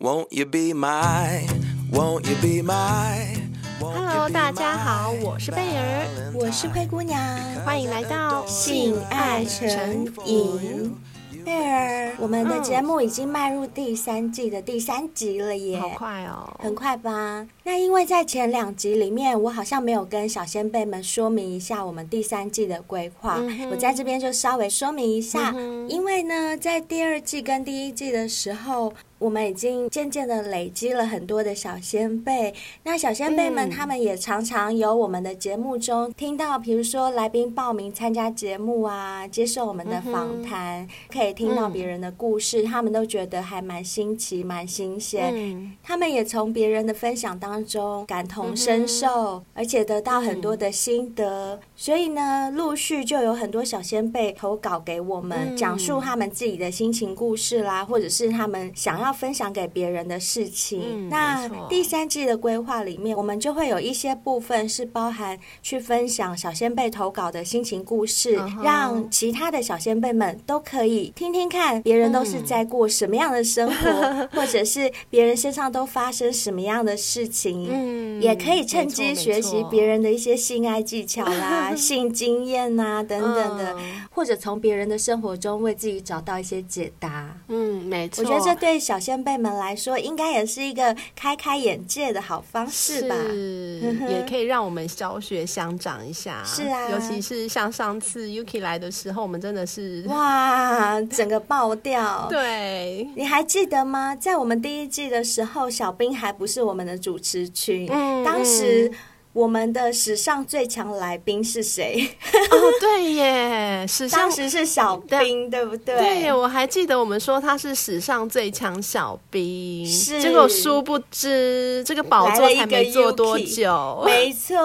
Won't you be my, won't you be my, Hello，大家好，我是贝儿，我是灰姑娘，欢迎来到性爱成瘾。贝儿，我们的节目已经迈入第三季的第三集了耶，好快哦，很快吧？那因为在前两集里面，我好像没有跟小仙贝们说明一下我们第三季的规划，嗯、我在这边就稍微说明一下，嗯、因为呢，在第二季跟第一季的时候。我们已经渐渐的累积了很多的小先辈，那小先辈们他们也常常有我们的节目中听到，比如说来宾报名参加节目啊，接受我们的访谈，可以听到别人的故事，他们都觉得还蛮新奇、蛮新鲜。他们也从别人的分享当中感同身受，而且得到很多的心得。所以呢，陆续就有很多小先辈投稿给我们，讲述他们自己的心情故事啦，或者是他们想要。分享给别人的事情。嗯、那第三季的规划里面，我们就会有一些部分是包含去分享小仙贝投稿的心情故事，嗯、让其他的小仙贝们都可以听听看别人都是在过什么样的生活，嗯、或者是别人身上都发生什么样的事情。嗯，也可以趁机学习别人的一些性爱技巧啦、性经验啊等等的，嗯、或者从别人的生活中为自己找到一些解答。嗯，没错。我觉得这对小仙贝们来说，应该也是一个开开眼界的好方式吧？是，也可以让我们小学相长一下。是啊，尤其是像上次 Yuki 来的时候，我们真的是哇，整个爆掉。对，你还记得吗？在我们第一季的时候，小兵还不是我们的主持群，嗯，当时。我们的史上最强来宾是谁？哦，对耶，史上当时是小兵，对不对？对，我还记得我们说他是史上最强小兵，是。结果殊不知这个宝座才没坐多久，没错，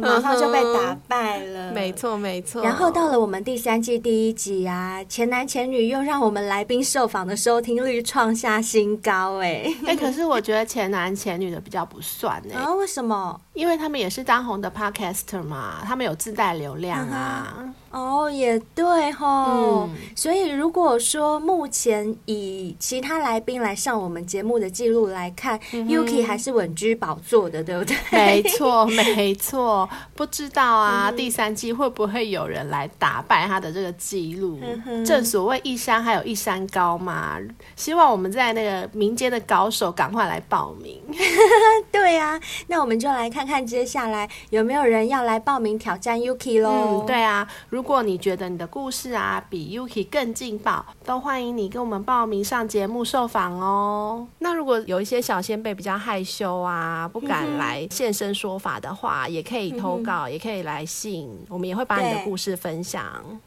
马上就被打败了。没错，没错。然后到了我们第三季第一集啊，前男前女又让我们来宾受访的收听率创下新高，哎，哎，可是我觉得前男前女的比较不算哎，啊，为什么？因为他们也是当红的 podcaster 嘛，他们有自带流量啊。哦，也对吼。嗯、所以如果说目前以其他来宾来上我们节目的记录来看，嗯、，Yuki 还是稳居宝座的，对不对？没错，没错。不知道啊，嗯、第三季会不会有人来打败他的这个记录？嗯、正所谓一山还有一山高嘛。希望我们在那个民间的高手赶快来报名。对呀、啊，那我们就来看看接下来有没有人要来报名挑战 Yuki 喽？嗯，对啊。如果你觉得你的故事啊比 Yuki 更劲爆，都欢迎你跟我们报名上节目受访哦。那如果有一些小仙贝比较害羞啊，不敢来现身说法的话，嗯、也可以投稿，嗯、也可以来信，我们也会把你的故事分享。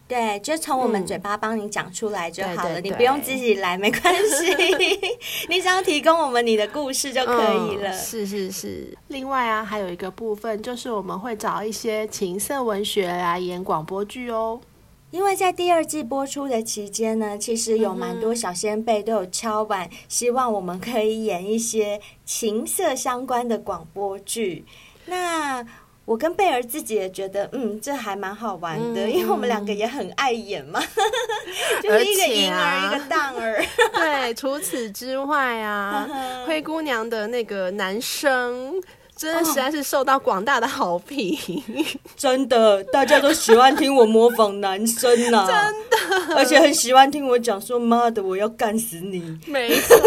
对，就从我们嘴巴帮你讲出来就好了，嗯、你不用自己来，没关系，你只要提供我们你的故事就可以了。嗯、是是是。另外啊，还有一个部分就是我们会找一些情色文学来演广播剧哦。因为在第二季播出的期间呢，其实有蛮多小仙贝都有敲碗，希望我们可以演一些情色相关的广播剧。那我跟贝儿自己也觉得，嗯，这还蛮好玩的，嗯、因为我们两个也很爱演嘛，就是一个婴儿，啊、一个荡儿。对，除此之外啊，灰姑娘的那个男生。真的实在是受到广大的好评，哦，真的，大家都喜欢听我模仿男生呐，啊，真的，而且很喜欢听我讲说妈的，我要干死你，没错，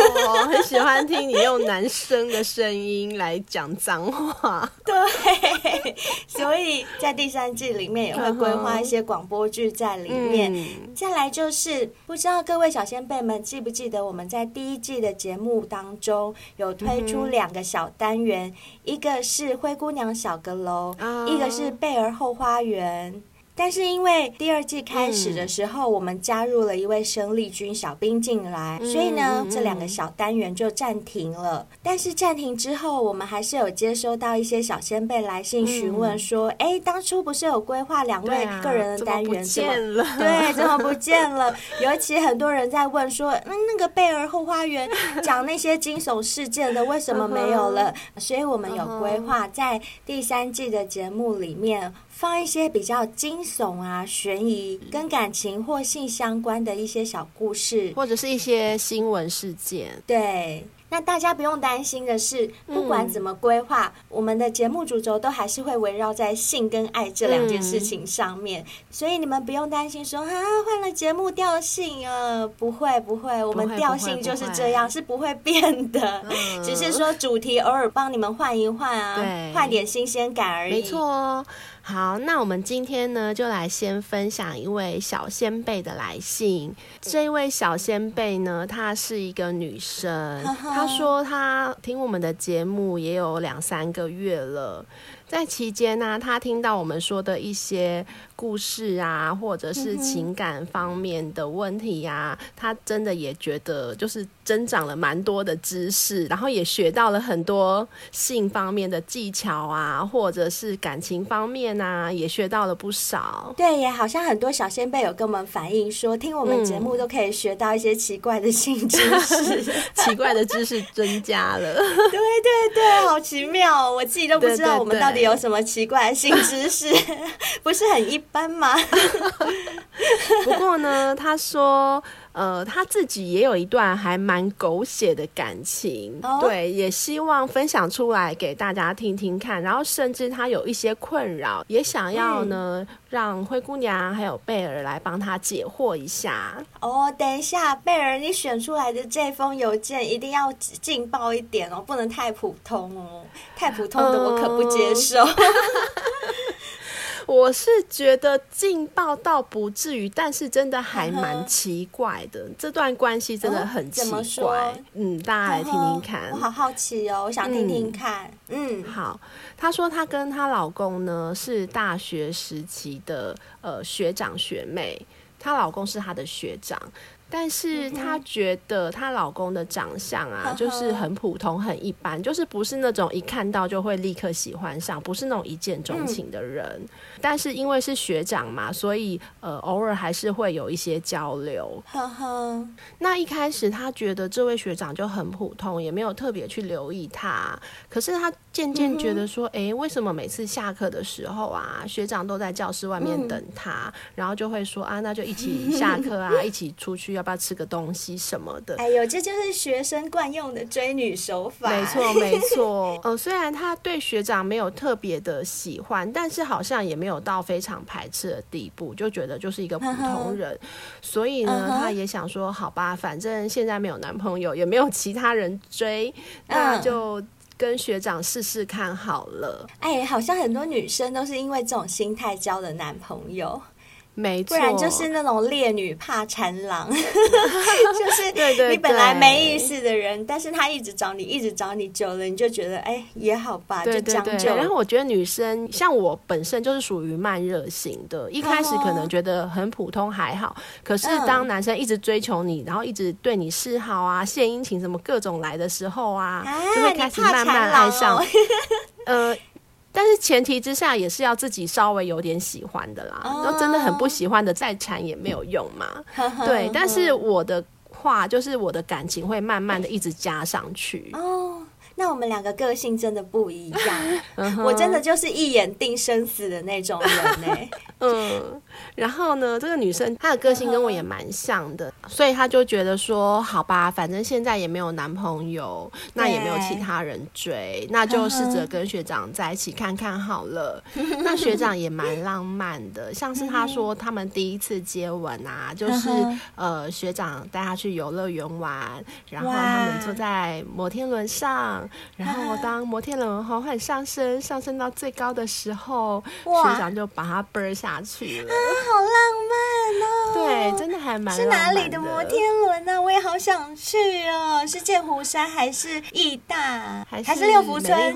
很喜欢听你用男生的声音来讲脏话，对，所以在第三季里面也会规划一些广播剧在里面。嗯，再来就是，不知道各位小仙辈们记不记得我们在第一季的节目当中有推出两个小单元，一个。一个是灰姑娘小阁楼，uh, 一个是贝儿后花园。但是因为第二季开始的时候，我们加入了一位生力军小兵进来，所以呢，这两个小单元就暂停了。但是暂停之后，我们还是有接收到一些小先辈来信询问说：“哎，当初不是有规划两位个人的单元，怎么不见了？对，怎么不见了？尤其很多人在问说，那那个贝儿后花园 讲那些惊悚事件的，为什么没有了？所以我们有规划在第三季的节目里面。”放一些比较惊悚啊、悬疑、跟感情或性相关的一些小故事，或者是一些新闻事件。对，那大家不用担心的是，不管怎么规划，嗯、我们的节目主轴都还是会围绕在性跟爱这两件事情上面，嗯、所以你们不用担心说啊，换了节目调性啊，不会不会，我们调性就是这样，是不会变的，嗯、只是说主题偶尔帮你们换一换啊，换点新鲜感而已。没错哦。好，那我们今天呢，就来先分享一位小先辈的来信。这一位小先辈呢，她是一个女生，她说她听我们的节目也有两三个月了。在期间呢、啊，他听到我们说的一些故事啊，或者是情感方面的问题呀、啊，嗯、他真的也觉得就是增长了蛮多的知识，然后也学到了很多性方面的技巧啊，或者是感情方面啊，也学到了不少。对，也好像很多小仙贝有跟我们反映说，听我们节目都可以学到一些奇怪的性知识，嗯、奇怪的知识增加了。对对对，好奇妙，我自己都不知道我们到底。有什么奇怪的新知识？不是很一般吗？不过呢，他说。呃，他自己也有一段还蛮狗血的感情，oh? 对，也希望分享出来给大家听听看。然后，甚至他有一些困扰，也想要呢，嗯、让灰姑娘还有贝尔来帮他解惑一下。哦，oh, 等一下，贝尔，你选出来的这封邮件一定要劲爆一点哦，不能太普通哦，太普通的我可不接受。Uh 我是觉得劲爆倒不至于，但是真的还蛮奇怪的。这段关系真的很奇怪。嗯，大家来听听看。我好好奇哦，我想听听看。嗯，嗯好。她说她跟她老公呢是大学时期的呃学长学妹，她老公是她的学长。但是她觉得她老公的长相啊，就是很普通、很一般，就是不是那种一看到就会立刻喜欢上，不是那种一见钟情的人。嗯、但是因为是学长嘛，所以呃，偶尔还是会有一些交流。呵呵。那一开始她觉得这位学长就很普通，也没有特别去留意他。可是她渐渐觉得说，哎、嗯欸，为什么每次下课的时候啊，学长都在教室外面等她，嗯、然后就会说啊，那就一起下课啊，一起出去。要不要吃个东西什么的？哎呦，这就是学生惯用的追女手法。没错，没错。呃，虽然他对学长没有特别的喜欢，但是好像也没有到非常排斥的地步，就觉得就是一个普通人。Uh huh. 所以呢，uh huh. 他也想说，好吧，反正现在没有男朋友，也没有其他人追，那就跟学长试试看好了。哎，好像很多女生都是因为这种心态交的男朋友。没错，不然就是那种烈女怕缠郎，就是 你本来没意思的人，对对对，但是他一直找你，一直找你，久了你就觉得哎也好吧，就将就。然后我觉得女生像我本身就是属于慢热型的，一开始可能觉得很普通还好，可是当男生一直追求你，然后一直对你示好啊、献殷勤什么各种来的时候啊，就会开始慢慢爱上，呃。但是前提之下也是要自己稍微有点喜欢的啦，然后、oh. 真的很不喜欢的再缠也没有用嘛。对，但是我的话就是我的感情会慢慢的一直加上去。哦，oh, 那我们两个个性真的不一样。我真的就是一眼定生死的那种人呢、欸。嗯，然后呢，这个女生她的个性跟我也蛮像的，所以她就觉得说，好吧，反正现在也没有男朋友，那也没有其他人追，那就试着跟学长在一起看看好了。那学长也蛮浪漫的，像是他说他们第一次接吻啊，就是呃学长带他去游乐园玩，然后他们坐在摩天轮上，然后当摩天轮缓缓上升，上升到最高的时候，学长就把他奔下。去了。啊，好浪漫哦！对，真的还蛮是哪里的摩天轮呢？我也好想去哦！是剑湖山还是义大，还是六福村？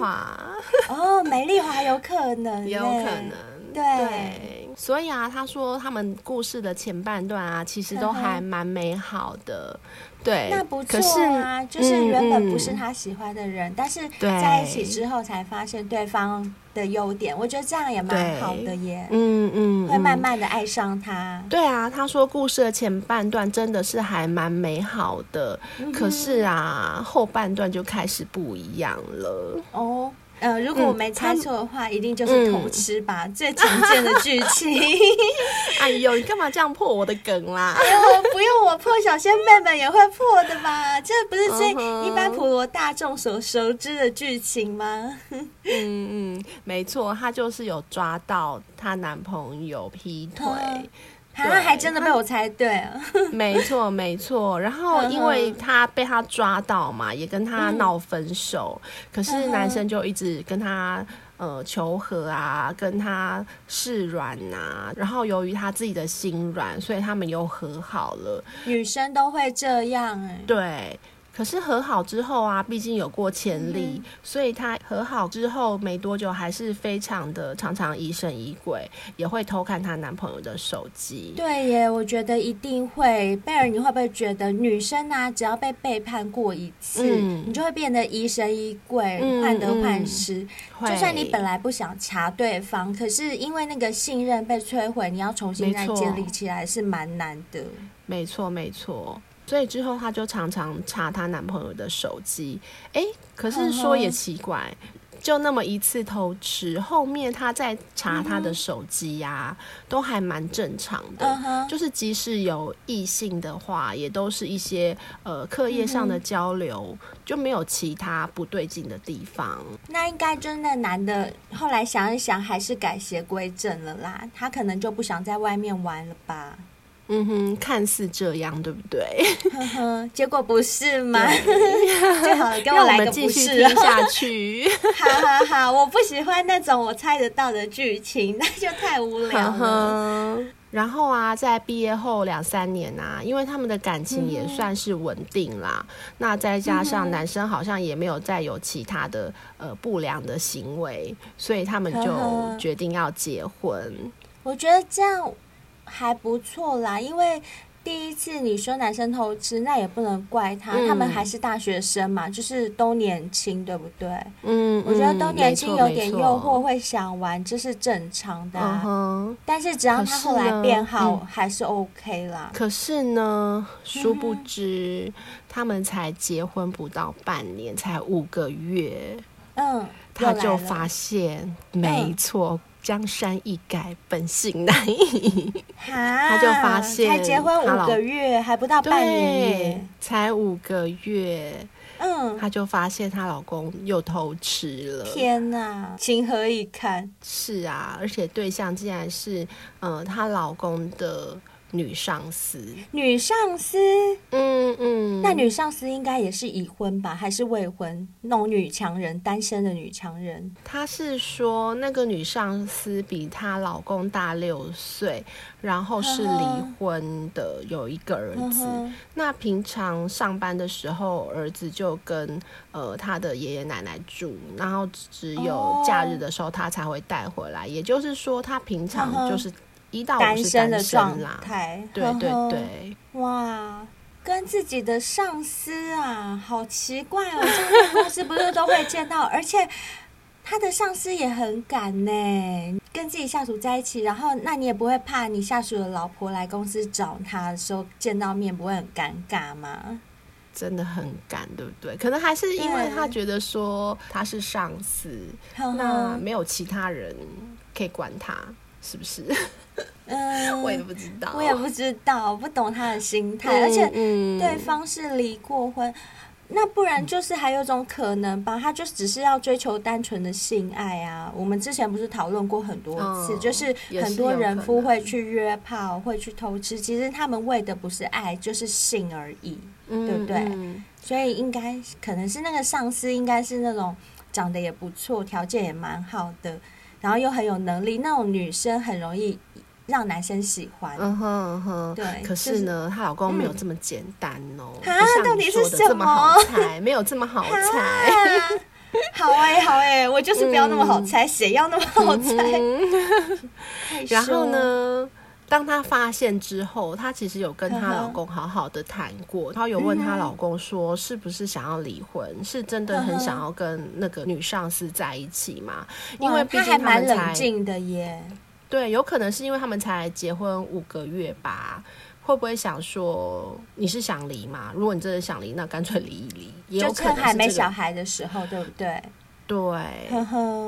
哦，美丽华有可能，有可能。对，对，所以啊，他说他们故事的前半段啊，其实都还蛮美好的。对，那不错啊，就是原本不是他喜欢的人，嗯、但是在一起之后才发现对方的优点，我觉得这样也蛮好的耶。嗯嗯，会慢慢的爱上他。对啊，他说故事的前半段真的是还蛮美好的，嗯、可是啊，后半段就开始不一样了。哦。呃，如果我没猜错的话，嗯、一定就是偷吃吧，嗯、最常见的剧情。哎呦，你干嘛这样破我的梗啦？哎呦，不用我破，小仙妹们也会破的吧？这不是最一般普罗大众所熟知的剧情吗？嗯 嗯，没错，她就是有抓到她男朋友劈腿。嗯他还真的被我猜对了，没错没错。然后因为他被他抓到嘛，也跟他闹分手，嗯、可是男生就一直跟他呃求和啊，跟他示软呐。然后由于他自己的心软，所以他们又和好了。女生都会这样哎、欸，对。可是和好之后啊，毕竟有过前例，嗯、所以他和好之后没多久，还是非常的常常疑神疑鬼，也会偷看她男朋友的手机。对耶，我觉得一定会。贝尔，你会不会觉得女生啊，只要被背叛过一次，嗯、你就会变得疑神疑鬼、患得患失？嗯、就算你本来不想查对方，可是因为那个信任被摧毁，你要重新再建立起来是蛮难的。没错，没错。所以之后，她就常常查她男朋友的手机。哎，可是说也奇怪，就那么一次偷吃，后面她在查他的手机呀，都还蛮正常的。就是即使有异性的话，也都是一些呃课业上的交流，就没有其他不对劲的地方。那应该真的男的后来想一想，还是改邪归正了啦。他可能就不想在外面玩了吧。嗯哼，看似这样，对不对？呵呵，结果不是吗？最好 跟我来个不是，听下去。好好好，我不喜欢那种我猜得到的剧情，那就太无聊了。然后啊，在毕业后两三年啊，因为他们的感情也算是稳定啦，嗯、那再加上男生好像也没有再有其他的呃不良的行为，所以他们就决定要结婚。我觉得这样。还不错啦，因为第一次你说男生偷吃，那也不能怪他，嗯、他们还是大学生嘛，就是都年轻，对不对？嗯，我觉得都年轻有点诱惑，会想玩，这是正常的、啊。嗯、但是只要他后来变好，是还是 OK 啦。可是呢，殊不知、嗯、他们才结婚不到半年，才五个月，嗯，他就发现，没错。嗯江山易改，本性难移。他就发现，才结婚五个月，还不到半年，才五个月。嗯，她就发现她老公又偷吃了。天哪，情何以堪？是啊，而且对象竟然是，呃，她老公的。女上司，女上司，嗯嗯，那女上司应该也是已婚吧，还是未婚？那种女强人，单身的女强人。她是说，那个女上司比她老公大六岁，然后是离婚的，有一个儿子。那平常上班的时候，儿子就跟呃他的爷爷奶奶住，然后只有假日的时候他才会带回来。哦、也就是说，他平常就是。一到单身的状态，对对对，哇，跟自己的上司啊，好奇怪哦！这个公司不是都会见到，而且他的上司也很敢呢，跟自己下属在一起，然后那你也不会怕你下属的老婆来公司找他的时候见到面不会很尴尬吗？真的很敢，对不对？可能还是因为他觉得说他是上司，那没有其他人可以管他。是不是？嗯，我也不知道，我也不知道，不懂他的心态。嗯、而且对方是离过婚，嗯、那不然就是还有种可能吧？他就只是要追求单纯的性爱啊。我们之前不是讨论过很多次，嗯、就是很多人夫会去约炮，会去偷吃，其实他们为的不是爱，就是性而已，嗯、对不对？嗯、所以应该可能是那个上司，应该是那种长得也不错，条件也蛮好的。然后又很有能力，那种女生很容易让男生喜欢。嗯哼嗯哼，对。可是呢，她、就是、老公没有这么简单哦。啊、嗯，到底是什么？好猜，没有这么好猜。啊、好哎、欸，好哎、欸，我就是不要那么好猜，谁、嗯、要那么好猜？嗯、然后呢？当她发现之后，她其实有跟她老公好好的谈过。她有问她老公说，是不是想要离婚？是真的很想要跟那个女上司在一起吗？因为毕竟他们才还蛮冷静的耶。对，有可能是因为他们才结婚五个月吧？会不会想说你是想离嘛？如果你真的想离，那干脆离一离。也有可能还没小孩的时候，对不对？对，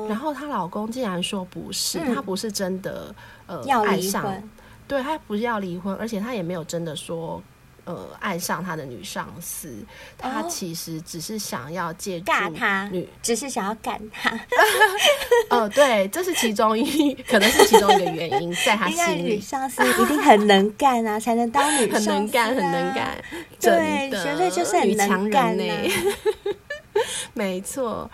然后她老公竟然说不是，他、嗯、不是真的呃要爱上，离婚，对，他不是要离婚，而且他也没有真的说。呃，爱上他的女上司，他其实只是想要借助尬他，只是想要干他。哦，对，这是其中一，可能是其中一个原因，在他 心里，女上司一定很能干啊，才能当女上司，啊，很能干，很能干，对，绝对就是很能干，呢。没错。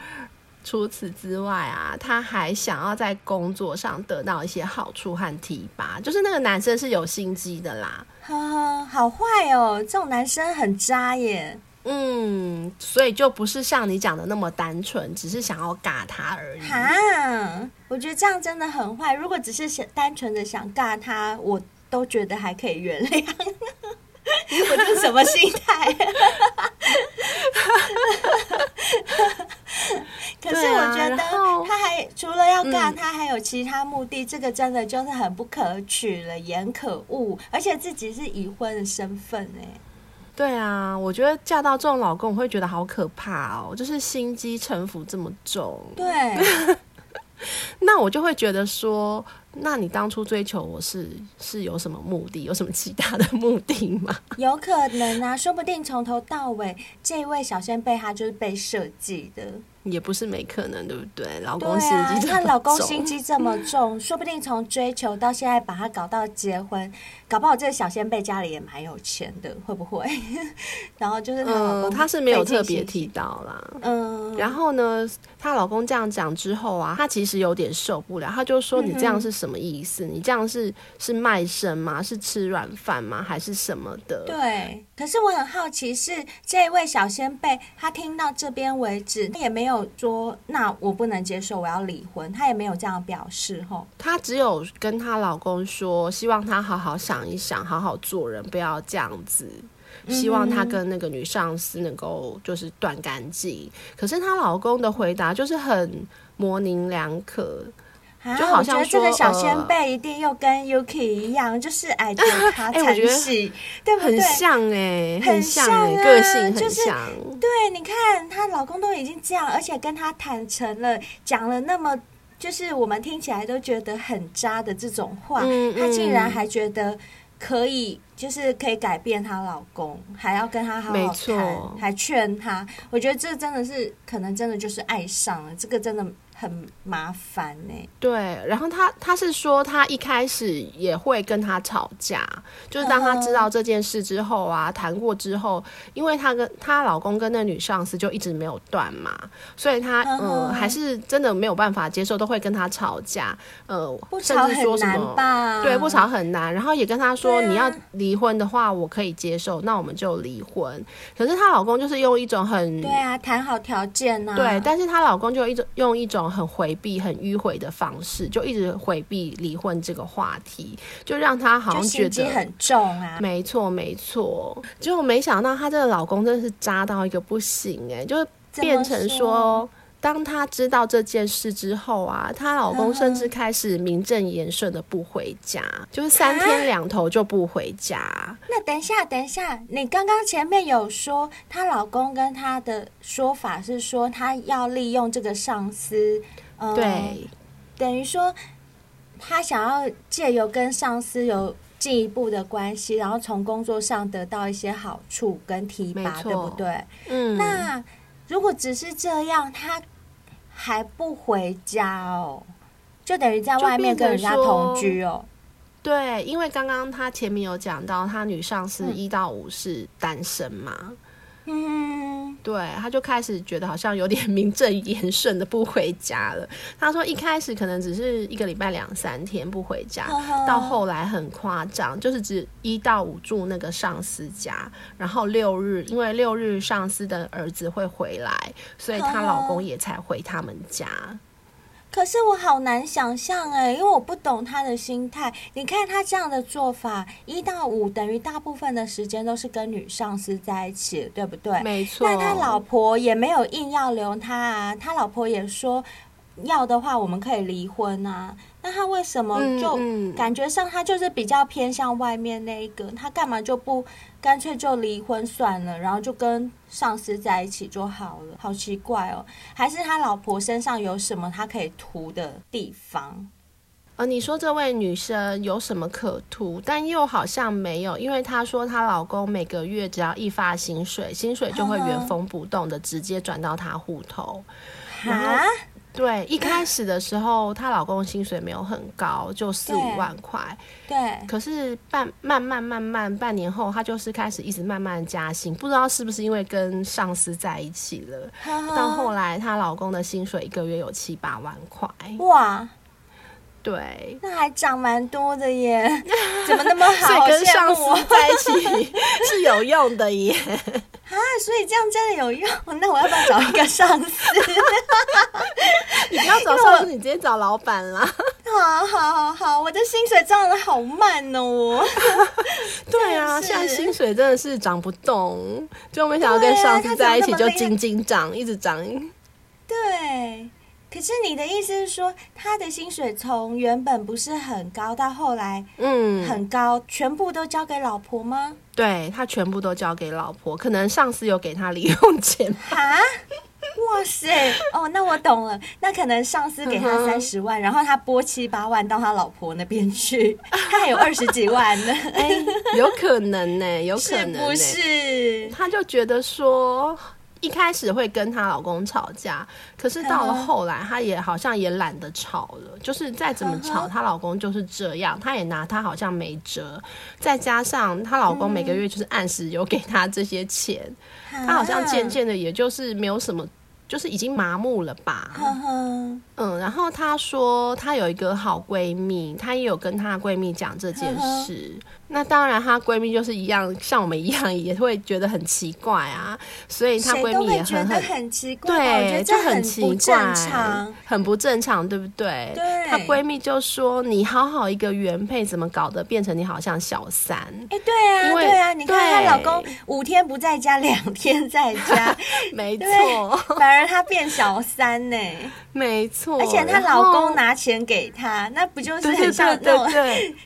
除此之外啊，他还想要在工作上得到一些好处和提拔，就是那个男生是有心机的啦。呵呵，好坏哦，这种男生很渣耶。嗯，所以就不是像你讲的那么单纯，只是想要尬他而已。哈，我觉得这样真的很坏。如果只是想单纯的想尬他，我都觉得还可以原谅。我这是什么心态？可是我觉得他还除了要干，他还有其他目的，这个真的就是很不可取了，也很可恶，而且自己是已婚的身份哎。对啊，我觉得嫁到这种老公，我会觉得好可怕哦，就是心机城府这么重。对，那我就会觉得说。那你当初追求我是是有什么目的？有什么其他的目的吗？有可能啊，说不定从头到尾这一位小仙贝他就是被设计的。也不是没可能，对不对？老公心机这么重，他老公心机这么重，说不定从追求到现在把他搞到结婚，搞不好这个小仙贝家里也蛮有钱的，会不会？然后就是他老公，他是没有特别提到啦。嗯，然后呢，她老公这样讲之后啊，她其实有点受不了，她就说：“你这样是什么意思？你这样是是卖身吗？是吃软饭吗？还是什么的？”对。可是我很好奇，是这位小先辈，他听到这边为止，他也没有说那我不能接受，我要离婚，他也没有这样表示吼。她只有跟她老公说，希望他好好想一想，好好做人，不要这样子。希望她跟那个女上司能够就是断干净。嗯。可是她老公的回答就是很模棱两可。就好像我觉得这个小仙贝一定又跟 Yuki 一样，呃、就是爱 对不对？很像哎、欸，很像，欸、很像啊，个性很像。就是、对，你看她老公都已经这样，而且跟她坦诚了，讲了那么，就是我们听起来都觉得很渣的这种话，嗯嗯、她竟然还觉得可以，就是可以改变她老公，还要跟她好好谈，还劝她。我觉得这真的是可能真的就是爱上了，这个真的。很麻烦呢、欸。对，然后他他是说，他一开始也会跟他吵架，就是当他知道这件事之后啊，谈过之后，因为他跟他老公跟那女上司就一直没有断嘛，所以他嗯、呃、还是真的没有办法接受，都会跟他吵架，呃，甚至说什么，对，不吵很难，然后也跟他说，你要离婚的话，我可以接受，那我们就离婚。可是她老公就是用一种很对啊，谈好条件啊，对，但是她老公就一种用一种。很回避、很迂回的方式，就一直回避离婚这个话题，就让她好像觉得很重啊。没错，没错。结果没想到她这个老公真的是渣到一个不行哎，就变成说。当她知道这件事之后啊，她老公甚至开始名正言顺的不回家，就是三天两头就不回家。那等一下，等一下，你刚刚前面有说她老公跟她的说法是说，她要利用这个上司，呃、对，等于说她想要借由跟上司有进一步的关系，然后从工作上得到一些好处跟提拔，对不对？嗯，那。如果只是这样，他还不回家哦，就等于在外面跟人家同居哦。对，因为刚刚他前面有讲到，他女上司一到五是单身嘛。嗯嗯，对，他就开始觉得好像有点 名正言顺的不回家了。他说一开始可能只是一个礼拜两三天不回家，到后来很夸张，就是只一到五住那个上司家，然后六日因为六日上司的儿子会回来，所以她老公也才回他们家。可是我好难想象哎，因为我不懂他的心态。你看他这样的做法，一到五等于大部分的时间都是跟女上司在一起，对不对？没错。那他老婆也没有硬要留他啊，他老婆也说，要的话，我们可以离婚啊。那他为什么就感觉上他就是比较偏向外面那一个？嗯嗯、他干嘛就不干脆就离婚算了，然后就跟上司在一起就好了？好奇怪哦！还是他老婆身上有什么他可以图的地方？呃，你说这位女生有什么可图？但又好像没有，因为她说她老公每个月只要一发薪水，薪水就会原封不动的直接转到她户头。啊？对，一开始的时候，她老公薪水没有很高，就四五万块。对。可是半慢慢慢慢半年后，她就是开始一直慢慢加薪，不知道是不是因为跟上司在一起了。到后来，她老公的薪水一个月有七八万块。哇！对，那还涨蛮多的耶，怎么那么好？所以跟上司在一起 是有用的耶。啊，所以这样真的有用？那我要不要找一个上司？你不要找上司，你直接找老板啦。好好好好，我的薪水涨得好慢哦。对啊，现在薪水真的是涨不动，就没想到跟上司在一起就斤斤涨，一直涨。对。可是你的意思是说，他的薪水从原本不是很高，到后来嗯很高，嗯、全部都交给老婆吗？对，他全部都交给老婆，可能上司有给他零用钱啊？哇塞！哦，那我懂了，那可能上司给他三十万，嗯、然后他拨七八万到他老婆那边去，他还有二十几万呢。哎、欸，有可能呢，有可能，不是？他就觉得说。一开始会跟她老公吵架，可是到了后来，她也好像也懒得吵了。就是再怎么吵，她老公就是这样，她也拿她好像没辙。再加上她老公每个月就是按时有给她这些钱，她好像渐渐的也就是没有什么，就是已经麻木了吧。嗯，然后她说她有一个好闺蜜，她也有跟她闺蜜讲这件事。那当然，她闺蜜就是一样，像我们一样也会觉得很奇怪啊，所以她闺蜜也很很，很奇怪，对，就很奇怪，很，很不正常，对不对？对。她闺蜜就说：“你好好一个原配，怎么搞得变成你好像小三？”哎，对啊，对啊，你看她老公五天不在家，两天在家，没错，反而她变小三呢，没错。而且她老公拿钱给她，那不就是很像那种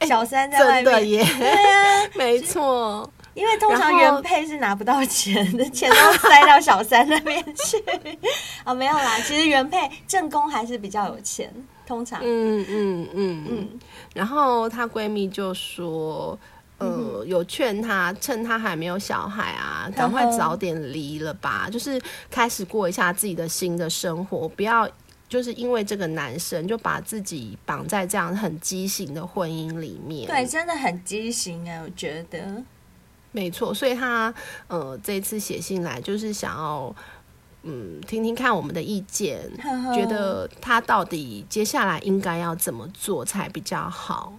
小三在外面耶？对啊，没错，因为通常原配是拿不到钱的，钱都塞到小三那边去。哦，没有啦，其实原配正宫还是比较有钱，通常。嗯嗯嗯嗯。然后她闺蜜就说，呃，有劝她趁她还没有小孩啊，赶快早点离了吧，就是开始过一下自己的新的生活，不要。就是因为这个男生就把自己绑在这样很畸形的婚姻里面，对，真的很畸形啊！我觉得没错，所以他呃这次写信来就是想要嗯听听看我们的意见，觉得他到底接下来应该要怎么做才比较好。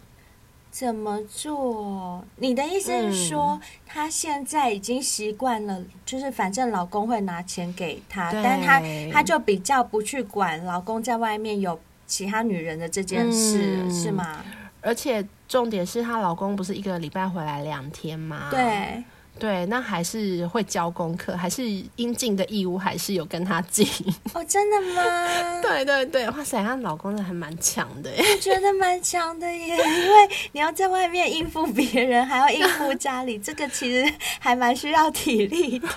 怎么做？你的意思是说，她、嗯、现在已经习惯了，就是反正老公会拿钱给她，但她她就比较不去管老公在外面有其他女人的这件事，嗯、是吗？而且重点是她老公不是一个礼拜回来两天吗？对。对，那还是会交功课，还是应尽的义务，还是有跟他尽。哦，真的吗？对对对，哇塞，她老公还蛮强的耶，我觉得蛮强的耶，因为你要在外面应付别人，还要应付家里，这个其实还蛮需要体力的。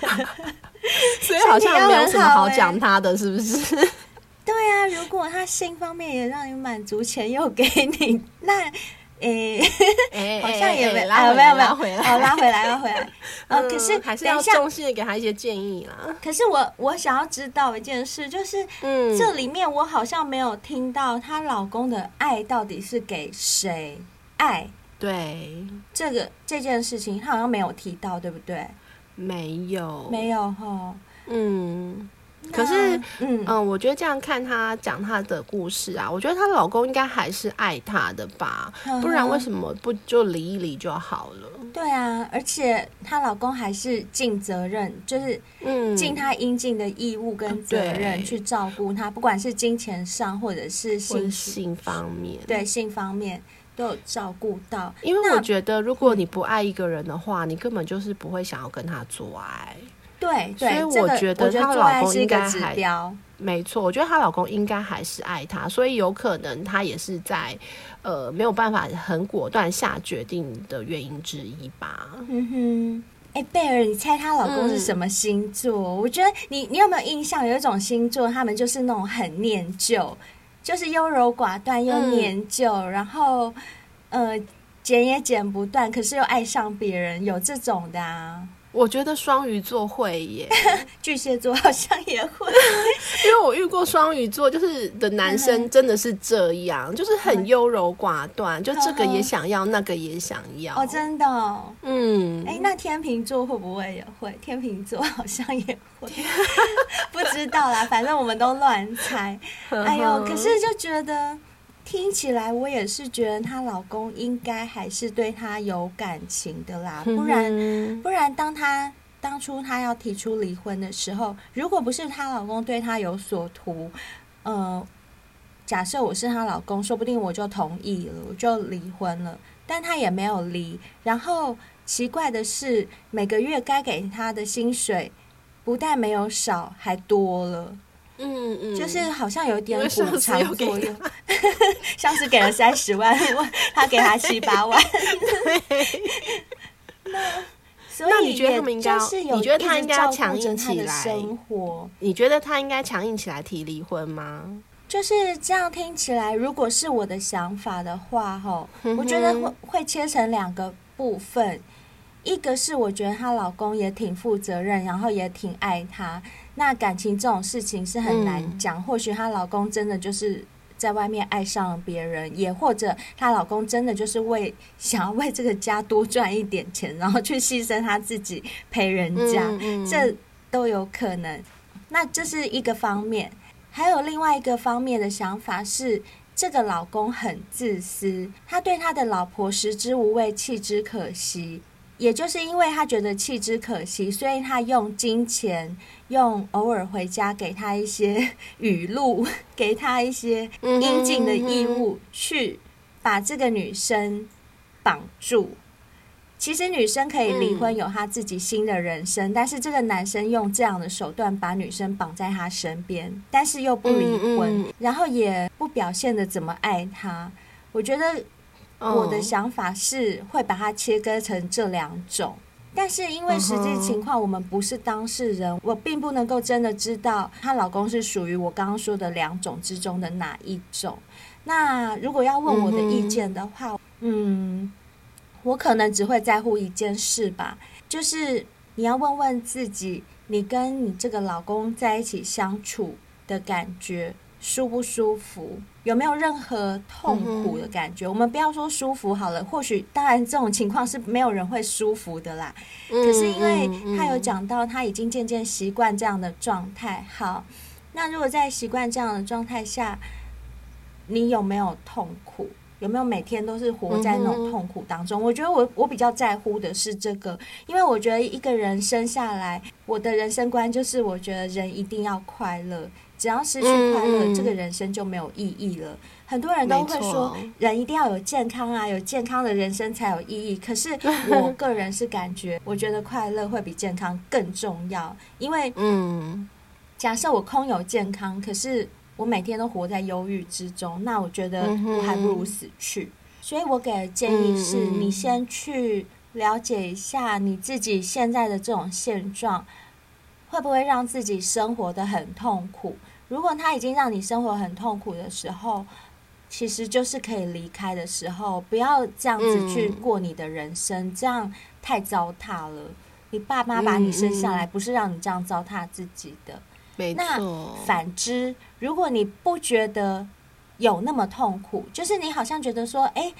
所以好像没有什么好讲他的，是不是？对啊，如果他性方面也让你满足，钱又给你，那。诶，好像也没拉，没有没有回来，好拉回来，拉回来。呃，可是还是要衷心的给他一些建议啦。可是我我想要知道一件事，就是嗯，这里面我好像没有听到她老公的爱到底是给谁爱？对，这个这件事情她好像没有提到，对不对？没有，没有哈，嗯。可是，嗯嗯，我觉得这样看她讲她的故事啊，我觉得她老公应该还是爱她的吧，不然为什么不就离一离就好了？对啊，而且她老公还是尽责任，就是嗯，尽他应尽的义务跟责任去照顾她，不管是金钱上或者是性性方面，对性方面都有照顾到。因为我觉得，如果你不爱一个人的话，你根本就是不会想要跟他做爱。对对，所以我觉得她老公应该还没错。我觉得她老公应该还是爱她，所以有可能她也是在呃没有办法很果断下决定的原因之一吧。嗯哼，哎，贝儿，你猜她老公是什么星座？嗯、我觉得你你有没有印象？有一种星座，他们就是那种很念旧，就是优柔寡断又念旧，嗯、然后呃剪也剪不断，可是又爱上别人，有这种的啊。我觉得双鱼座会耶，巨蟹座好像也会，因为我遇过双鱼座，就是的男生真的是这样，就是很优柔寡断，就这个也想要，那个也想要。哦，真的哦，嗯，哎，那天秤座会不会也会？天秤座好像也会，不知道啦，反正我们都乱猜。哎呦，可是就觉得。听起来我也是觉得她老公应该还是对她有感情的啦，不然不然当她当初她要提出离婚的时候，如果不是她老公对她有所图，呃，假设我是她老公，说不定我就同意了，我就离婚了。但她也没有离，然后奇怪的是，每个月该给她的薪水不但没有少，还多了。嗯嗯，就是好像有点补偿作用，上次给了三十万，他给他七八万。那 所以你觉得他们应该？你觉得他应该要强硬起来？生活？你觉得他应该强硬起来提离婚吗？就是这样听起来，如果是我的想法的话，哈，我觉得会会切成两个部分。一个是我觉得她老公也挺负责任，然后也挺爱她。那感情这种事情是很难讲，嗯、或许她老公真的就是在外面爱上了别人，也或者她老公真的就是为想要为这个家多赚一点钱，然后去牺牲他自己陪人家，嗯嗯、这都有可能。那这是一个方面，还有另外一个方面的想法是，这个老公很自私，他对他的老婆食之无味，弃之可惜。也就是因为他觉得弃之可惜，所以他用金钱，用偶尔回家给他一些语录，给他一些应尽的义务，去把这个女生绑住。其实女生可以离婚，有她自己新的人生，但是这个男生用这样的手段把女生绑在他身边，但是又不离婚，然后也不表现的怎么爱她。我觉得。我的想法是会把它切割成这两种，但是因为实际情况我们不是当事人，我并不能够真的知道她老公是属于我刚刚说的两种之中的哪一种。那如果要问我的意见的话，嗯，我可能只会在乎一件事吧，就是你要问问自己，你跟你这个老公在一起相处的感觉。舒不舒服？有没有任何痛苦的感觉？嗯、我们不要说舒服好了，或许当然这种情况是没有人会舒服的啦。嗯、可是因为他有讲到他已经渐渐习惯这样的状态。好，那如果在习惯这样的状态下，你有没有痛苦？有没有每天都是活在那种痛苦当中？嗯、我觉得我我比较在乎的是这个，因为我觉得一个人生下来，我的人生观就是我觉得人一定要快乐。只要失去快乐，嗯、这个人生就没有意义了。很多人都会说，人一定要有健康啊，有健康的人生才有意义。可是 我个人是感觉，我觉得快乐会比健康更重要。因为，嗯，假设我空有健康，可是我每天都活在忧郁之中，那我觉得我还不如死去。所以我给的建议是，你先去了解一下你自己现在的这种现状。会不会让自己生活的很痛苦？如果他已经让你生活很痛苦的时候，其实就是可以离开的时候。不要这样子去过你的人生，嗯、这样太糟蹋了。你爸妈把你生下来，不是让你这样糟蹋自己的。没错。那反之，如果你不觉得有那么痛苦，就是你好像觉得说，哎。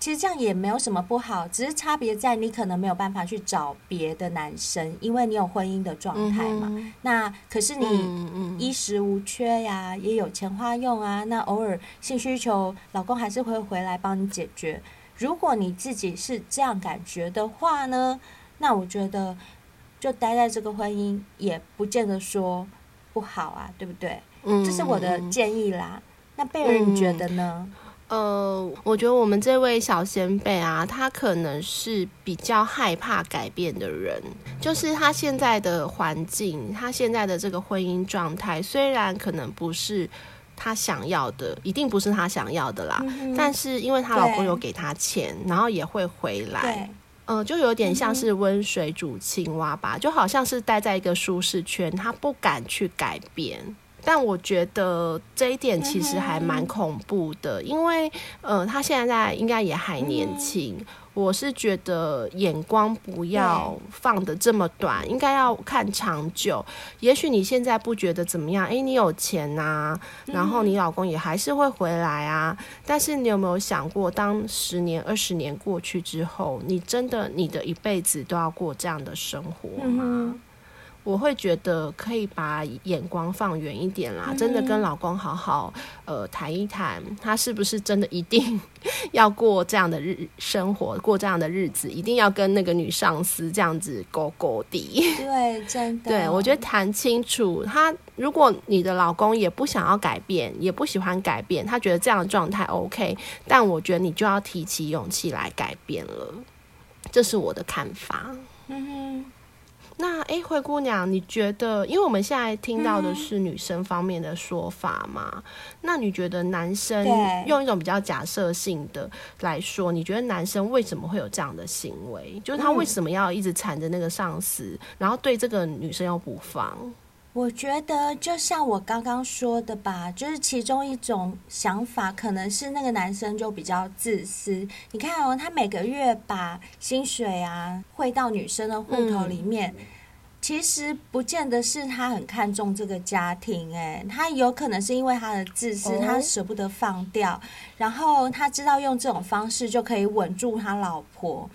其实这样也没有什么不好，只是差别在你可能没有办法去找别的男生，因为你有婚姻的状态嘛。嗯、那可是你衣食无缺呀，也有钱花用啊。那偶尔性需求，老公还是会回来帮你解决。如果你自己是这样感觉的话呢，那我觉得就待在这个婚姻也不见得说不好啊，对不对？嗯，这是我的建议啦。那贝尔，你觉得呢？呃，我觉得我们这位小先辈啊，他可能是比较害怕改变的人，就是他现在的环境，他现在的这个婚姻状态，虽然可能不是他想要的，一定不是他想要的啦，嗯、但是因为她老公有给她钱，然后也会回来，嗯、呃，就有点像是温水煮青蛙吧，就好像是待在一个舒适圈，他不敢去改变。但我觉得这一点其实还蛮恐怖的，因为呃，他现在应该也还年轻。我是觉得眼光不要放的这么短，应该要看长久。也许你现在不觉得怎么样，诶，你有钱呐，然后你老公也还是会回来啊。但是你有没有想过，当十年、二十年过去之后，你真的你的一辈子都要过这样的生活吗？我会觉得可以把眼光放远一点啦，真的跟老公好好呃谈一谈，他是不是真的一定要过这样的日生活，过这样的日子，一定要跟那个女上司这样子勾勾的。对，真的。对，我觉得谈清楚，他如果你的老公也不想要改变，也不喜欢改变，他觉得这样的状态 OK，但我觉得你就要提起勇气来改变了，这是我的看法。嗯哼。那哎，灰姑娘，你觉得？因为我们现在听到的是女生方面的说法嘛，嗯、那你觉得男生用一种比较假设性的来说，你觉得男生为什么会有这样的行为？就是他为什么要一直缠着那个上司，嗯、然后对这个女生又不放？我觉得就像我刚刚说的吧，就是其中一种想法，可能是那个男生就比较自私。你看哦，他每个月把薪水啊汇到女生的户头里面。嗯其实不见得是他很看重这个家庭，诶，他有可能是因为他的自私，他舍不得放掉，然后他知道用这种方式就可以稳住他老婆。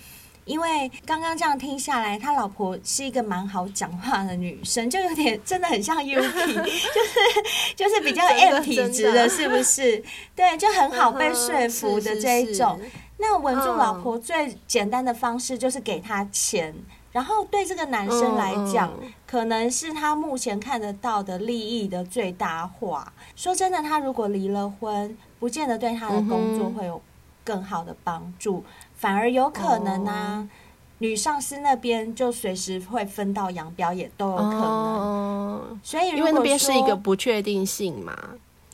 因为刚刚这样听下来，他老婆是一个蛮好讲话的女生，就有点真的很像 Yuki，就是就是比较 M 体质的，是不是？对，就很好被说服的这一种。那稳住老婆最简单的方式就是给他钱。然后对这个男生来讲，可能是他目前看得到的利益的最大化。说真的，他如果离了婚，不见得对他的工作会有更好的帮助，嗯、反而有可能呢、啊，哦、女上司那边就随时会分道扬镳，也都有可能。哦、所以，因为那边是一个不确定性嘛，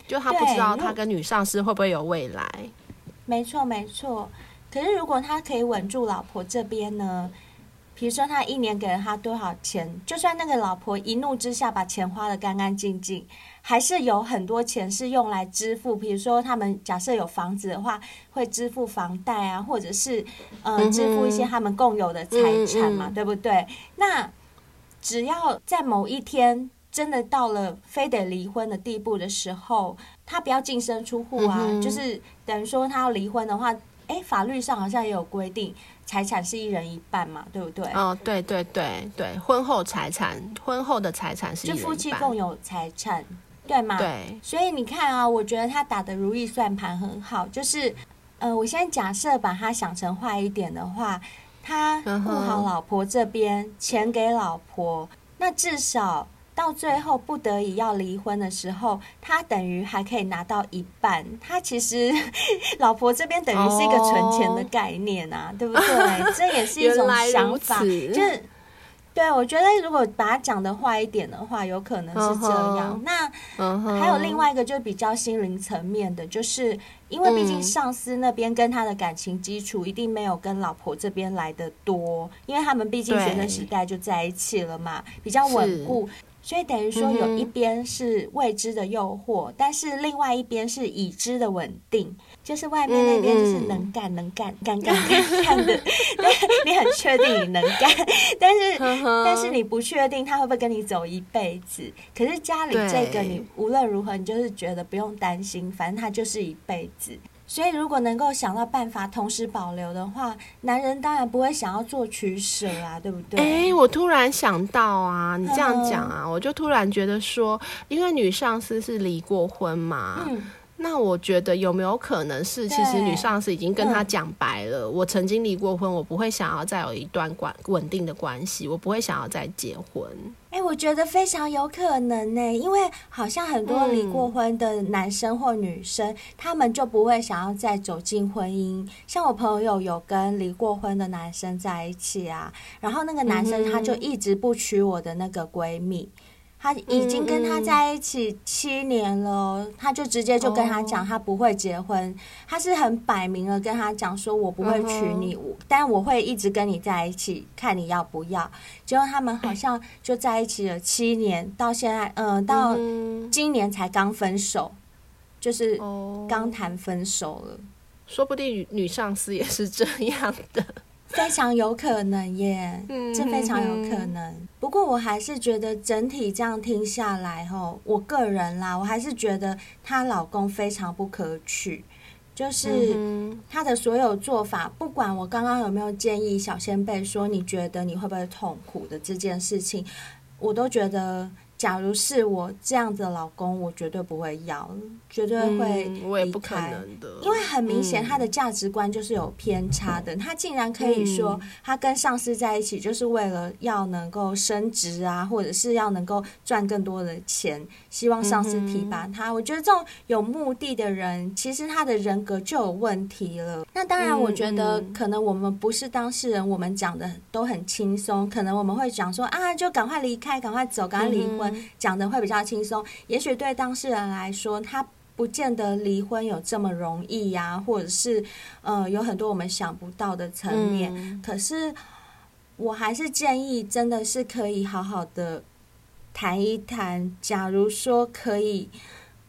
就他不知道他跟女上司会不会有未来。没错，没错。可是如果他可以稳住老婆这边呢？比如说，他一年给了他多少钱？就算那个老婆一怒之下把钱花得干干净净，还是有很多钱是用来支付。比如说，他们假设有房子的话，会支付房贷啊，或者是呃支付一些他们共有的财产嘛，嗯嗯、对不对？那只要在某一天真的到了非得离婚的地步的时候，他不要净身出户啊，嗯、就是等于说他要离婚的话，哎，法律上好像也有规定。财产是一人一半嘛，对不对？哦，对对对对，婚后财产，婚后的财产是就夫妻共有财产，对吗？对。所以你看啊，我觉得他打的如意算盘很好，就是，呃，我先假设把他想成坏一点的话，他顾好老婆这边，钱给老婆，那至少。到最后不得已要离婚的时候，他等于还可以拿到一半。他其实 老婆这边等于是一个存钱的概念啊，哦、对不对？这也是一种想法，就是对。我觉得如果把它讲的坏一点的话，有可能是这样。哦、那、还有另外一个就比较心灵层面的，就是因为毕竟上司那边跟他的感情基础一定没有跟老婆这边来的多，因为他们毕竟学生时代就在一起了嘛，比较稳固。所以等于说，有一边是未知的诱惑，嗯、但是另外一边是已知的稳定，就是外面那边就是能干、能干、干干干干的，对，你很确定你能干，但是但是你不确定他会不会跟你走一辈子。可是家里这个你无论如何，你就是觉得不用担心，反正他就是一辈子。所以，如果能够想到办法同时保留的话，男人当然不会想要做取舍啊，对不对？哎、欸，我突然想到啊，你这样讲啊，嗯、我就突然觉得说，因为女上司是离过婚嘛，嗯、那我觉得有没有可能是，其实女上司已经跟他讲白了，嗯、我曾经离过婚，我不会想要再有一段关稳定的关系，我不会想要再结婚。哎、欸，我觉得非常有可能呢，因为好像很多离过婚的男生或女生，嗯、他们就不会想要再走进婚姻。像我朋友有跟离过婚的男生在一起啊，然后那个男生他就一直不娶我的那个闺蜜。他已经跟他在一起七年了，他就直接就跟他讲，他不会结婚。哦、他是很摆明了跟他讲说，我不会娶你，嗯、但我会一直跟你在一起，看你要不要。结果他们好像就在一起了七年，到现在，嗯、呃，到今年才刚分手，就是刚谈分手了。说不定女上司也是这样的。非常有可能耶，这非常有可能。不过我还是觉得整体这样听下来，吼，我个人啦，我还是觉得她老公非常不可取，就是她的所有做法，不管我刚刚有没有建议小仙贝说，你觉得你会不会痛苦的这件事情，我都觉得。假如是我这样子的老公，我绝对不会要，绝对会离开。嗯，我也不可能的，因为很明显他的价值观就是有偏差的。嗯，他竟然可以说，他跟上司在一起就是为了要能够升职啊，或者是要能够赚更多的钱，希望上司提拔他。我觉得这种有目的的人，其实他的人格就有问题了。那当然，我觉得可能我们不是当事人，我们讲的都很轻松，可能我们会讲说啊，就赶快离开，赶快走，赶快离婚。讲的会比较轻松，也许对当事人来说，他不见得离婚有这么容易呀、啊，或者是呃有很多我们想不到的层面。嗯、可是我还是建议，真的是可以好好的谈一谈。假如说可以，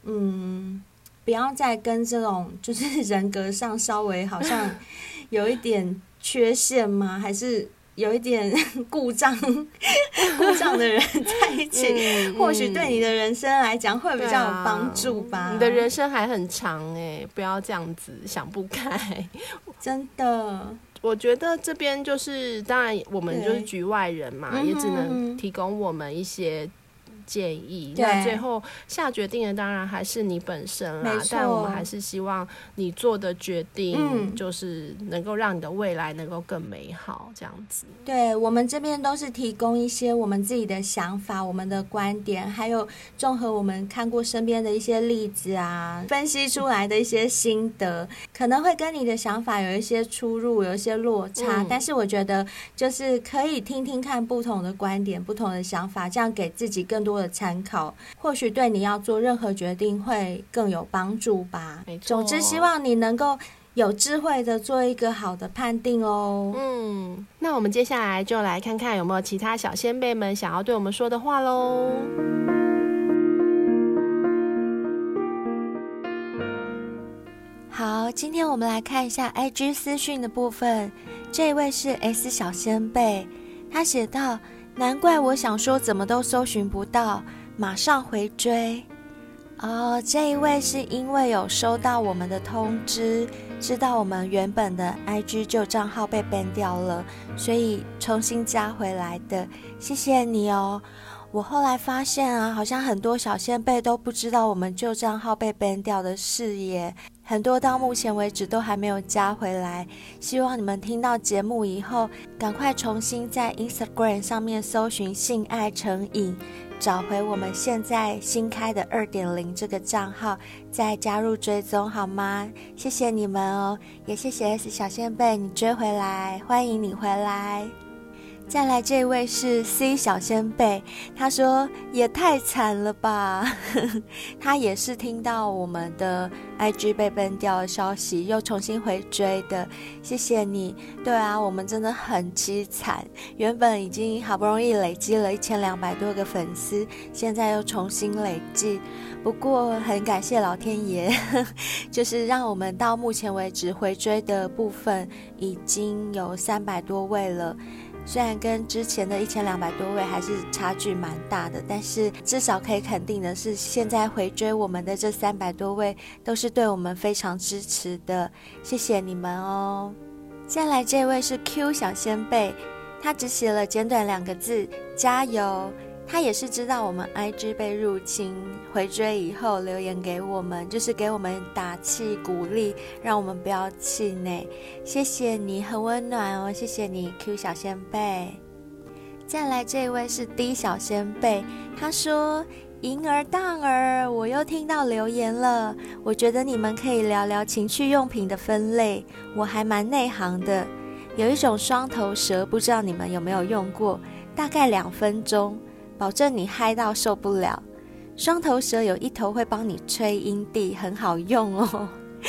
嗯，不要再跟这种就是人格上稍微好像 有一点缺陷吗？还是？有一点 故障、故障的人 在一起，嗯、或许对你的人生来讲会比较有帮助吧、啊。你的人生还很长哎、欸，不要这样子想不开。真的，我觉得这边就是，当然我们就是局外人嘛，也只能提供我们一些。建议，那最后下决定的当然还是你本身啦。但我们还是希望你做的决定，就是能够让你的未来能够更美好，这样子。对，我们这边都是提供一些我们自己的想法、我们的观点，还有综合我们看过身边的一些例子啊，分析出来的一些心得，可能会跟你的想法有一些出入，有一些落差。嗯、但是我觉得，就是可以听听看不同的观点、不同的想法，这样给自己更多的参考，或许对你要做任何决定会更有帮助吧。没错。总之，希望你能够有智慧的做一个好的判定哦。嗯，那我们接下来就来看看有没有其他小仙贝们想要对我们说的话喽。好，今天我们来看一下 IG 私讯的部分。这位是 S 小仙贝，他写道。难怪我想说怎么都搜寻不到，马上回追。哦，这一位是因为有收到我们的通知，知道我们原本的 IG 旧账号被 ban 掉了，所以重新加回来的。谢谢你哦。我后来发现啊，好像很多小仙贝都不知道我们旧账号被 ban 掉的事耶。很多到目前为止都还没有加回来，希望你们听到节目以后，赶快重新在 Instagram 上面搜寻“性爱成瘾”，找回我们现在新开的二点零这个账号，再加入追踪好吗？谢谢你们哦，也谢谢 S 小仙贝你追回来，欢迎你回来。再来这位是 C 小仙贝，他说也太惨了吧，他也是听到我们的 IG 被崩掉的消息，又重新回追的，谢谢你。对啊，我们真的很凄惨，原本已经好不容易累积了一千两百多个粉丝，现在又重新累计。不过很感谢老天爷，就是让我们到目前为止回追的部分已经有三百多位了。虽然跟之前的一千两百多位还是差距蛮大的，但是至少可以肯定的是，现在回追我们的这三百多位都是对我们非常支持的，谢谢你们哦。接下来这位是 Q 小仙贝，他只写了简短两个字：加油。他也是知道我们 IG 被入侵，回追以后留言给我们，就是给我们打气鼓励，让我们不要气馁。谢谢你，很温暖哦，谢谢你，Q 小仙贝。再来这一位是 D 小仙贝，他说：“银儿荡儿，我又听到留言了。我觉得你们可以聊聊情趣用品的分类，我还蛮内行的。有一种双头蛇，不知道你们有没有用过？大概两分钟，保证你嗨到受不了。双头蛇有一头会帮你吹阴蒂，很好用哦。”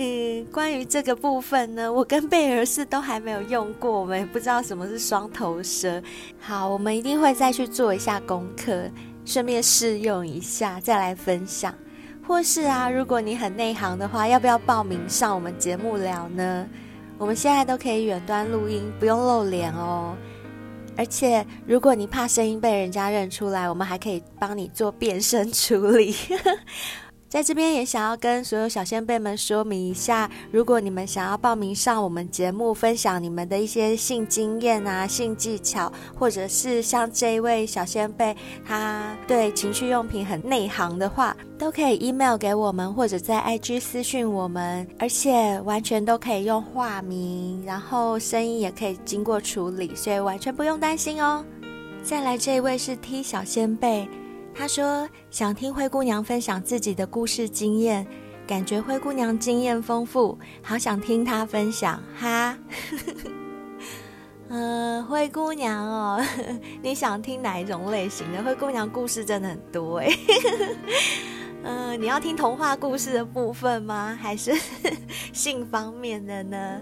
嗯，关于这个部分呢，我跟贝儿是都还没有用过，我们也不知道什么是双头蛇。好，我们一定会再去做一下功课，顺便试用一下，再来分享。或是啊，如果你很内行的话，要不要报名上我们节目聊呢？我们现在都可以远端录音，不用露脸哦。而且，如果你怕声音被人家认出来，我们还可以帮你做变声处理。在这边也想要跟所有小仙贝们说明一下，如果你们想要报名上我们节目，分享你们的一些性经验啊、性技巧，或者是像这一位小仙贝，他对情趣用品很内行的话，都可以 email 给我们，或者在 IG 私讯我们，而且完全都可以用化名，然后声音也可以经过处理，所以完全不用担心哦。再来这一位是 T 小仙贝。他说想听灰姑娘分享自己的故事经验，感觉灰姑娘经验丰富，好想听她分享哈。嗯、灰姑娘哦，你想听哪一种类型的？灰姑娘故事真的很多哎。嗯、你要听童话故事的部分吗？还是性方面的呢？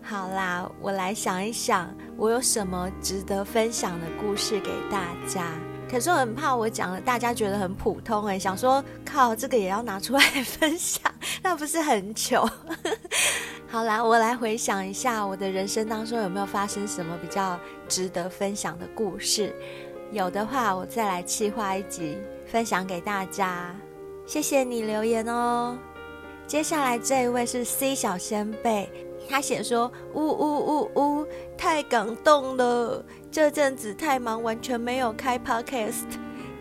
好啦，我来想一想，我有什么值得分享的故事给大家。可是我很怕我讲了，大家觉得很普通哎，想说靠这个也要拿出来分享，那不是很糗？好啦，我来回想一下我的人生当中有没有发生什么比较值得分享的故事，有的话我再来企划一集分享给大家。谢谢你留言哦。接下来这一位是 C 小仙贝，他写说：呜呜呜呜，太感动了。这阵子太忙，完全没有开 Podcast，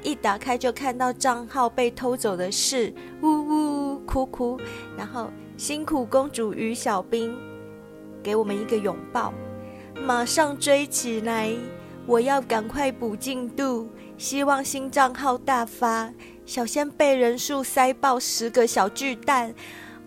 一打开就看到账号被偷走的事，呜呜哭哭。然后辛苦公主与小兵，给我们一个拥抱，马上追起来，我要赶快补进度，希望新账号大发，小仙贝人数塞爆十个小巨蛋。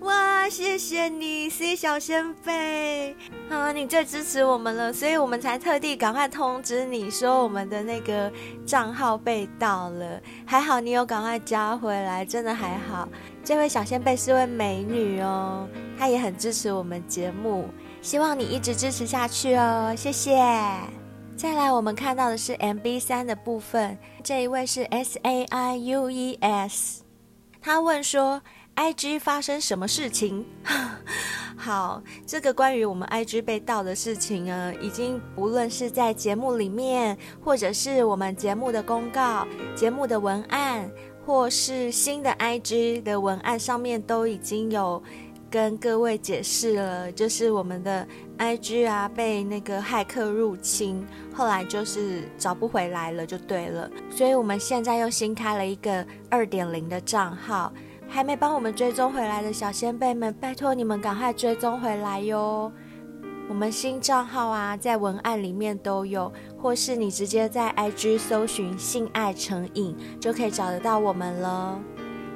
哇，谢谢你，C 小仙贝啊！你最支持我们了，所以我们才特地赶快通知你说我们的那个账号被盗了。还好你有赶快加回来，真的还好。这位小仙贝是位美女哦，她也很支持我们节目，希望你一直支持下去哦，谢谢。再来，我们看到的是 MB 三的部分，这一位是 S A I U E S，他问说。IG 发生什么事情？好，这个关于我们 IG 被盗的事情呢，已经不论是在节目里面，或者是我们节目的公告、节目的文案，或是新的 IG 的文案上面，都已经有跟各位解释了。就是我们的 IG 啊，被那个骇客入侵，后来就是找不回来了，就对了。所以我们现在又新开了一个二点零的账号。还没帮我们追踪回来的小仙贝们，拜托你们赶快追踪回来哟！我们新账号啊，在文案里面都有，或是你直接在 IG 搜寻“性爱成瘾”就可以找得到我们了。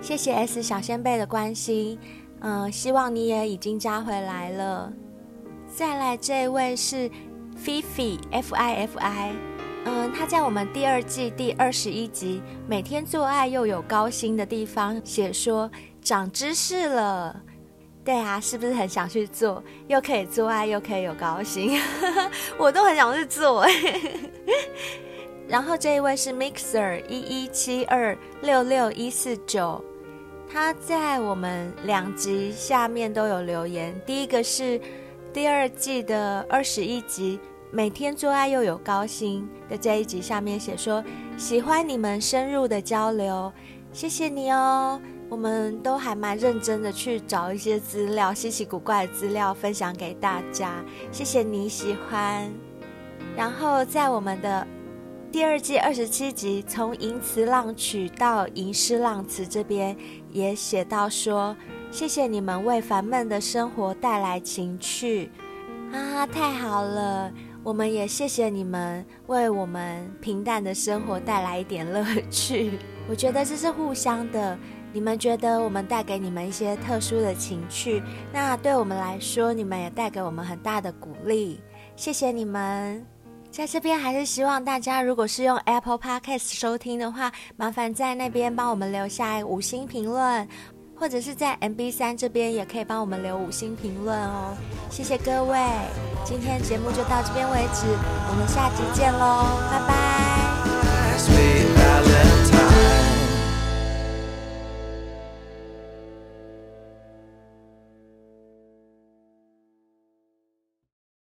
谢谢 S 小仙贝的关心，嗯，希望你也已经加回来了。再来这位是 Fifi F I F I。嗯，他在我们第二季第二十一集《每天做爱又有高薪的地方》写说长知识了。对啊，是不是很想去做？又可以做爱，又可以有高薪，我都很想去做。然后这一位是 Mixer 一一七二六六一四九，他在我们两集下面都有留言。第一个是第二季的二十一集。每天做爱又有高薪的这一集下面写说，喜欢你们深入的交流，谢谢你哦。我们都还蛮认真的去找一些资料，稀奇古怪的资料分享给大家，谢谢你喜欢。然后在我们的第二季二十七集，从淫词浪曲到吟诗浪词这边也写到说，谢谢你们为烦闷的生活带来情趣啊，太好了。我们也谢谢你们为我们平淡的生活带来一点乐趣。我觉得这是互相的。你们觉得我们带给你们一些特殊的情趣，那对我们来说，你们也带给我们很大的鼓励。谢谢你们。在这边还是希望大家，如果是用 Apple Podcast 收听的话，麻烦在那边帮我们留下五星评论，或者是在 MB 三这边也可以帮我们留五星评论哦。谢谢各位，今天节目就到这边为止，我们下集见喽，拜拜。